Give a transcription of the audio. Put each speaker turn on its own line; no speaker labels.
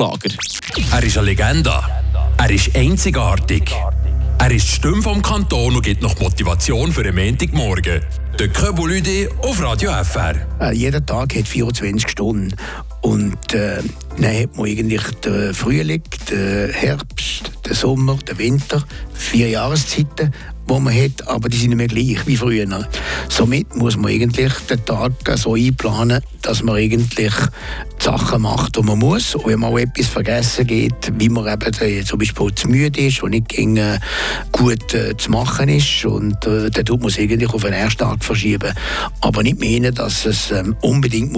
Lager.
Er ist eine Legende. Er ist einzigartig. Er ist die Stimme vom Kanton und gibt noch Motivation für den Montagmorgen. Der Köbulüde auf Radio FR.
Äh, jeder Tag hat 24 Stunden. Und äh, dann hat man eigentlich den Frühling, den Herbst, den Sommer, den Winter, vier Jahreszeiten, die man hat, aber die sind nicht mehr gleich wie früher. Somit muss man eigentlich den Tag so einplanen, dass man eigentlich die Sachen macht, die man muss. Und wenn man auch etwas vergessen geht, wie man eben äh, zum Beispiel zu müde ist und nicht äh, gut äh, zu machen ist, und äh, dann tut man es eigentlich auf den ersten Tag verschieben. Aber nicht meinen, dass es ähm, unbedingt